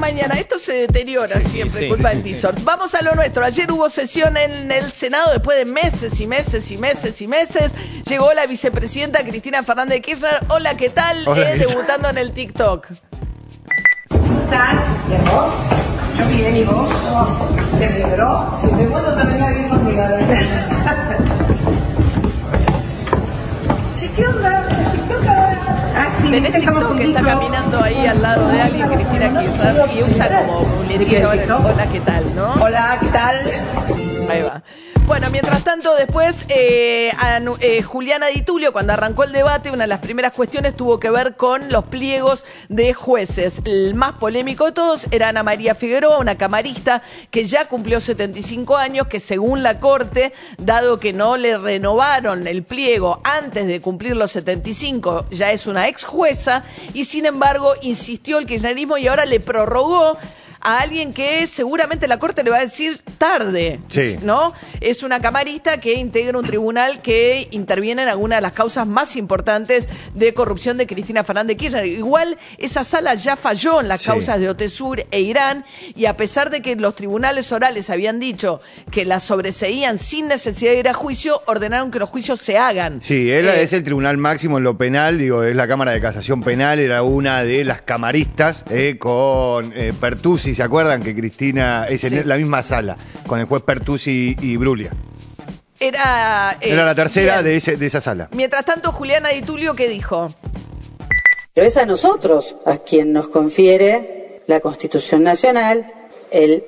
Mañana. Esto se deteriora siempre, sí, culpa sí, del sí. visor. Vamos a lo nuestro. Ayer hubo sesión en el Senado después de meses y meses y meses y meses. Llegó la vicepresidenta Cristina Fernández de Kirchner. Hola, ¿qué tal? Hola, Eh, debutando en el TikTok. estás? Bien, vos. Yo bien, ¿y vos? ¿Te? Si me también conmigo. ¿qué onda? Ah, sí, Tenés TikTok que está caminando ahí al lado de alguien, Cristina Kirchner, y usa como muletilla. Hola, ¿qué tal? ¿No? Hola, ¿qué tal? Bueno, mientras tanto, después, eh, eh, Juliana Di Tulio, cuando arrancó el debate, una de las primeras cuestiones tuvo que ver con los pliegos de jueces. El más polémico de todos era Ana María Figueroa, una camarista que ya cumplió 75 años, que según la Corte, dado que no le renovaron el pliego antes de cumplir los 75, ya es una ex jueza, y sin embargo insistió el kirchnerismo y ahora le prorrogó a alguien que seguramente la Corte le va a decir tarde, Sí. ¿no? Es una camarista que integra un tribunal que interviene en alguna de las causas más importantes de corrupción de Cristina Fernández de Kirchner. Igual esa sala ya falló en las Sí. causas de Otesur e Irán y a pesar de que los tribunales orales habían dicho que la sobreseían sin necesidad de ir a juicio, ordenaron que los juicios se hagan. Sí, él Eh, es el tribunal máximo en lo penal, digo, es la Cámara de Casación Penal, era una de las camaristas eh, con eh, Pertusi, ¿se acuerdan? Que Cristina es en Sí. la misma sala, con el juez Pertusi y Brulia. Era, eh, Era la tercera bien. de, ese- de esa sala. Mientras tanto, Juliana Di Tulio, ¿qué dijo? Pero es a nosotros a quien nos confiere la Constitución Nacional el,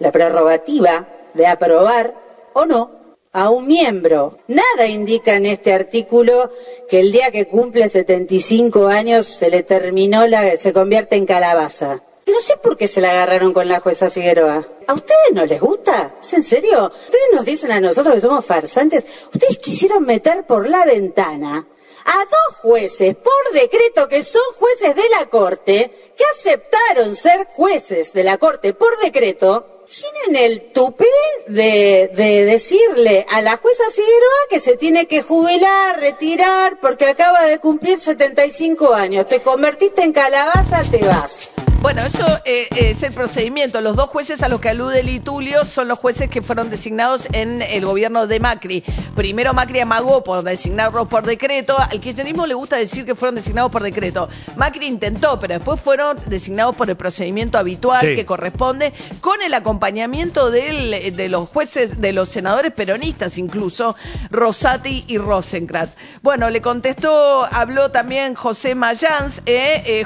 la prerrogativa de aprobar o no a un miembro. Nada indica en este artículo que el día que cumple 75 años se le terminó la, se convierte en calabaza. No sé por qué se la agarraron con la jueza Figueroa. ¿A ustedes no les gusta? ¿Es en serio? Ustedes nos dicen a nosotros que somos farsantes. Ustedes quisieron meter por la ventana a dos jueces por decreto que son jueces de la Corte, que aceptaron ser jueces de la Corte por decreto, tienen el tupé de, de decirle a la jueza Figueroa que se tiene que jubilar, retirar, porque acaba de cumplir 75 años. Te convertiste en calabaza, te vas. Bueno, eso eh, es el procedimiento. Los dos jueces a los que alude Litulio son los jueces que fueron designados en el gobierno de Macri. Primero Macri amagó por designarlos por decreto. Al kirchnerismo le gusta decir que fueron designados por decreto. Macri intentó, pero después fueron designados por el procedimiento habitual Sí. que corresponde, con el acompañamiento del- de los jueces, de los senadores peronistas incluso, Rosati y Rosenkrantz. Bueno, le contestó, habló también José Mayans, eh, eh,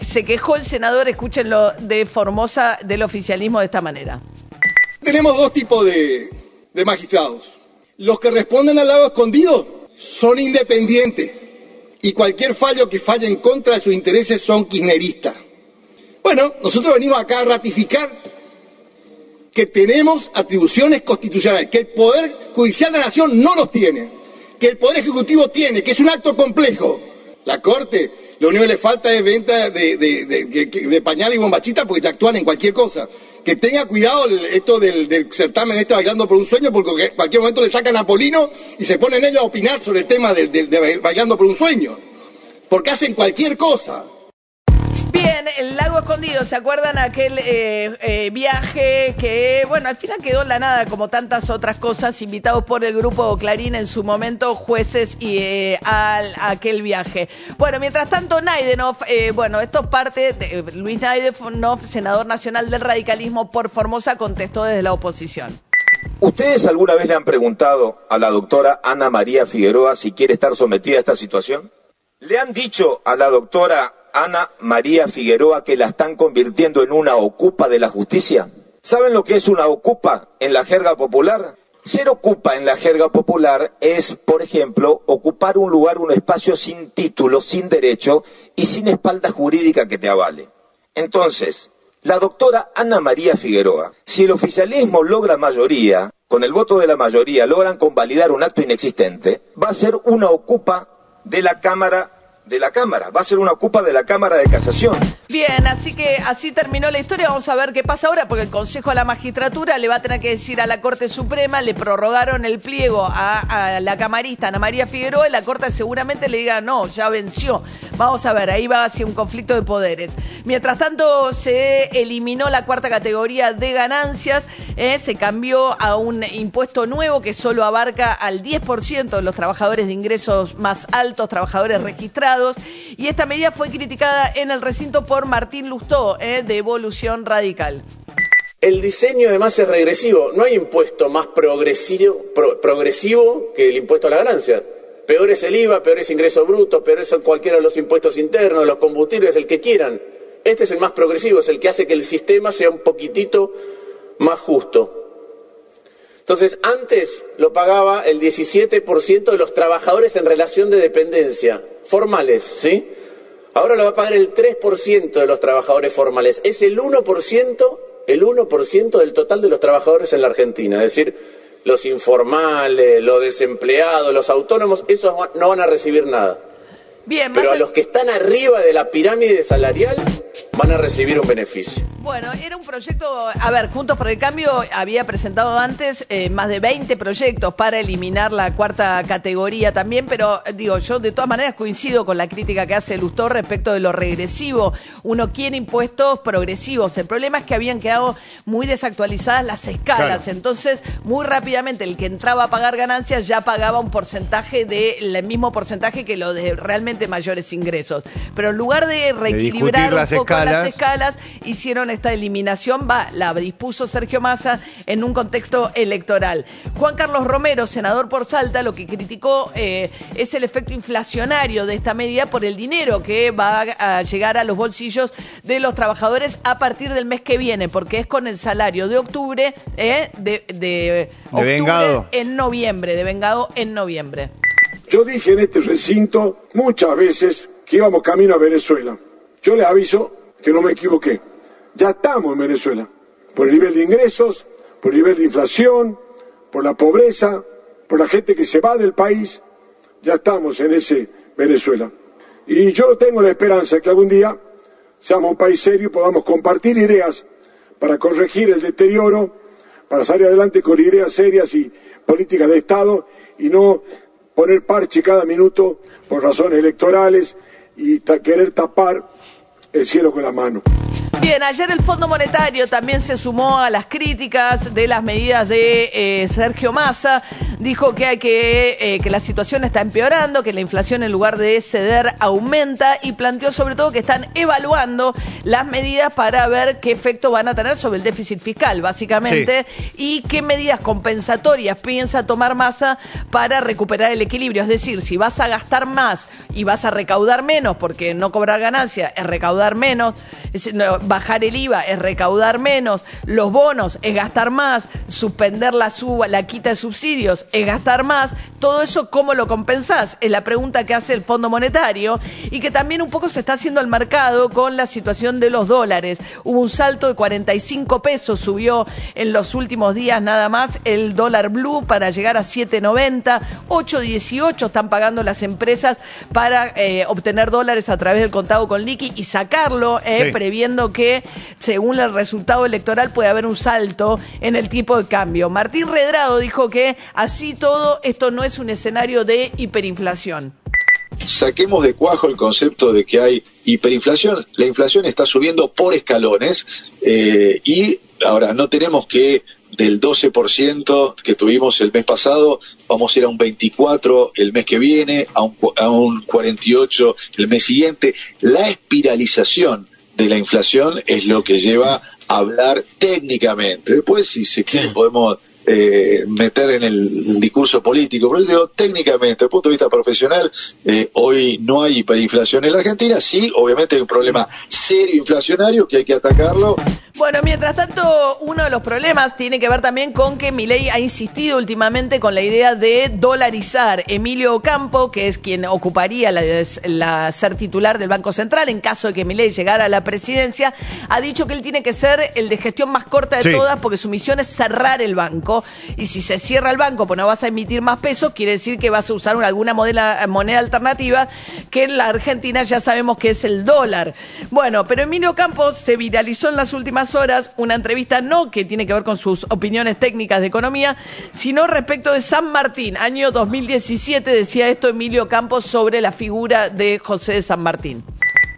se quejó el senador, escúchenlo, de Formosa del oficialismo de esta manera. Tenemos dos tipos de, magistrados. Los que responden al lado escondido son independientes y cualquier fallo que falle en contra de sus intereses son kirchneristas. Bueno, nosotros venimos acá a ratificar que tenemos atribuciones constitucionales, que el Poder Judicial de la Nación no los tiene, que el Poder Ejecutivo tiene, que es un acto complejo. La Corte, lo único que le falta es venta de, de, de, de- pañal y bombachita porque ya actúan en cualquier cosa. Que tenga cuidado esto del, del certamen este bailando por un sueño porque en cualquier momento le sacan a Polino y se ponen ellos a opinar sobre el tema de bailando por un sueño. Porque hacen cualquier cosa. El lago escondido, ¿se acuerdan aquel eh, eh, viaje que, bueno, al final quedó en la nada como tantas otras cosas, invitados por el grupo Clarín en su momento, jueces y eh, al, aquel viaje. Bueno, mientras tanto, Naidenov, eh, bueno, esto es parte de Luis Naidenov, senador nacional del radicalismo por Formosa, contestó desde la oposición. ¿Ustedes alguna vez le han preguntado a la doctora Ana María Figueroa si quiere estar sometida a esta situación? ¿Le han dicho a la doctora Ana María Figueroa que la están convirtiendo en una ocupa de la justicia? ¿Saben lo que es una ocupa en la jerga popular? Ser ocupa en la jerga popular es, por ejemplo, ocupar un lugar, un espacio sin título, sin derecho y sin espalda jurídica que te avale. Entonces, La doctora Ana María Figueroa, si el oficialismo logra mayoría, con el voto de la mayoría logran convalidar un acto inexistente, va a ser una ocupa de la Cámara de la Cámara, va a ser una ocupa de la Cámara de Casación. Bien, así que así terminó la historia. Vamos a ver qué pasa ahora, porque el Consejo de la Magistratura le va a tener que decir a la Corte Suprema, le prorrogaron el pliego a, la camarista Ana María Figueroa y la Corte seguramente le diga, no, ya venció. Vamos a ver, ahí va hacia un conflicto de poderes. Mientras tanto, se eliminó la cuarta categoría de ganancias, eh, se cambió a un impuesto nuevo que solo abarca al 10% de los trabajadores de ingresos más altos, trabajadores registrados, y esta medida fue criticada en el recinto por Martín Lustó, eh, de Evolución Radical. El diseño además es regresivo. No hay impuesto más progresivo, pro- progresivo que el impuesto a la ganancia. Peor es el IVA, peor es ingreso bruto, peor es cualquiera de los impuestos internos, los combustibles, el que quieran. Este es el más progresivo, es el que hace que el sistema sea un poquitito más justo. Entonces, antes lo pagaba el 17% de los trabajadores en relación de dependencia, formales, ¿sí? Ahora lo va a pagar el 3% de los trabajadores formales. Es el 1%, el 1% del total de los trabajadores en la Argentina. Es decir, los informales, los desempleados, los autónomos, esos no van a recibir nada. Bien, Pero a los que están arriba de la pirámide salarial van a recibir un beneficio. Bueno, era un proyecto, a ver, Juntos por el Cambio había presentado antes eh, más de 20 proyectos para eliminar la cuarta categoría también, pero eh, digo, yo de todas maneras coincido con la crítica que hace Lustó respecto de lo regresivo. Uno quiere impuestos progresivos. El problema es que habían quedado muy desactualizadas las escalas, Claro. entonces muy rápidamente el que entraba a pagar ganancias ya pagaba un porcentaje del mismo porcentaje que lo de realmente mayores ingresos. Pero en lugar de reequilibrar las poco las escalas. escalas, hicieron esta eliminación, va, la dispuso Sergio Massa en un contexto electoral. Juan Carlos Romero, senador por Salta, lo que criticó eh, es el efecto inflacionario de esta medida por el dinero que va a llegar a los bolsillos de los trabajadores a partir del mes que viene, porque es con el salario de octubre, eh, de, de octubre vengado. en noviembre, de vengado en noviembre. Yo dije en este recinto muchas veces que íbamos camino a Venezuela. Yo les aviso que no me equivoqué. Ya estamos en Venezuela. Por el nivel de ingresos, por el nivel de inflación, por la pobreza, por la gente que se va del país. Ya estamos en ese Venezuela. Y yo tengo la esperanza que algún día seamos un país serio y podamos compartir ideas para corregir el deterioro, para salir adelante con ideas serias y políticas de Estado y no poner parche cada minuto por razones electorales y querer tapar el cielo con la mano. Bien, ayer el Fondo Monetario también se sumó a las críticas de las medidas de eh, Sergio Massa. Dijo que hay que, eh, que la situación está empeorando, que la inflación en lugar de ceder aumenta y planteó sobre todo que están evaluando las medidas para ver qué efecto van a tener sobre el déficit fiscal, básicamente, y qué medidas compensatorias piensa tomar Massa para recuperar el equilibrio. Es decir, si vas a gastar más y vas a recaudar menos, porque no cobrar ganancia es recaudar menos, es- no, bajar el IVA es recaudar menos, los bonos es gastar más, suspender la suba, la quita de subsidios es gastar más, todo eso ¿cómo lo compensás? Es la pregunta que hace el Fondo Monetario y que también un poco se está haciendo al mercado con la situación de los dólares. Hubo un salto de 45 pesos, subió en los últimos días nada más el dólar blue para llegar a 7.90, 8.18 están pagando las empresas para eh, obtener dólares a través del contado con liqui y sacarlo, eh, Sí. previendo que según el resultado electoral puede haber un salto en el tipo de cambio. Martín Redrado dijo que así todo esto no es un escenario de hiperinflación. saquemos de cuajo el concepto de que hay hiperinflación. La inflación está subiendo por escalones eh, y ahora no tenemos que del 12% que tuvimos el mes pasado, vamos a ir a un 24 el mes que viene, a un, a un 48 el mes siguiente. La espiralización de la inflación es lo que lleva a hablar técnicamente. Después, si se quiere, podemos eh, meter en el discurso político. Pero yo digo, técnicamente, desde el punto de vista profesional, eh, hoy no hay hiperinflación en la Argentina. Sí, obviamente hay un problema serio inflacionario que hay que atacarlo Bueno, mientras tanto, uno de los problemas tiene que ver también con que Milei ha insistido últimamente con la idea de dolarizar. Emilio Campo, que es quien ocuparía la, la ser titular del Banco Central en caso de que Milei llegara a la presidencia, ha dicho que él tiene que ser el de gestión más corta de Sí. todas porque su misión es cerrar el banco. Y si se cierra el banco, pues no vas a emitir más pesos, quiere decir que vas a usar una- alguna modela- moneda alternativa que en la Argentina ya sabemos que es el dólar. Bueno, pero Emilio Campos se viralizó en las últimas horas una entrevista no que tiene que ver con sus opiniones técnicas de economía, sino respecto de San Martín. Año 2017 decía esto Emilio Campos sobre la figura de José de San Martín.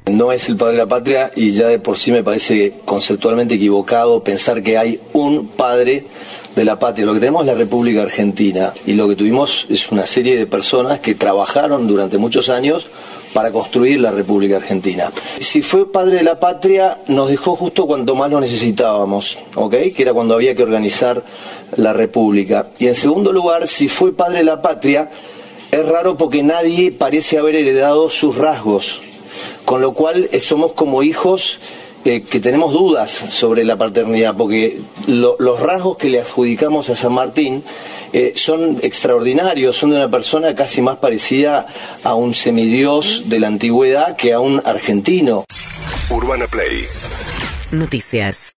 No es el padre de la patria y ya de por sí me parece conceptualmente equivocado pensar que hay un padre de la patria. Lo que tenemos es la República Argentina y lo que tuvimos es una serie de personas que trabajaron durante muchos años para construir la República Argentina. Si fue padre de la patria, nos dejó justo cuando más lo necesitábamos, ¿ok? Que era cuando había que organizar la República. Y en segundo lugar, si fue padre de la patria, es raro porque nadie parece haber heredado sus rasgos con lo cual somos como hijos eh, que tenemos dudas sobre la paternidad, porque lo- los rasgos que le adjudicamos a San Martín eh, son extraordinarios, son de una persona casi más parecida a un semidios de la antigüedad que a un argentino. Urbana Play Noticias.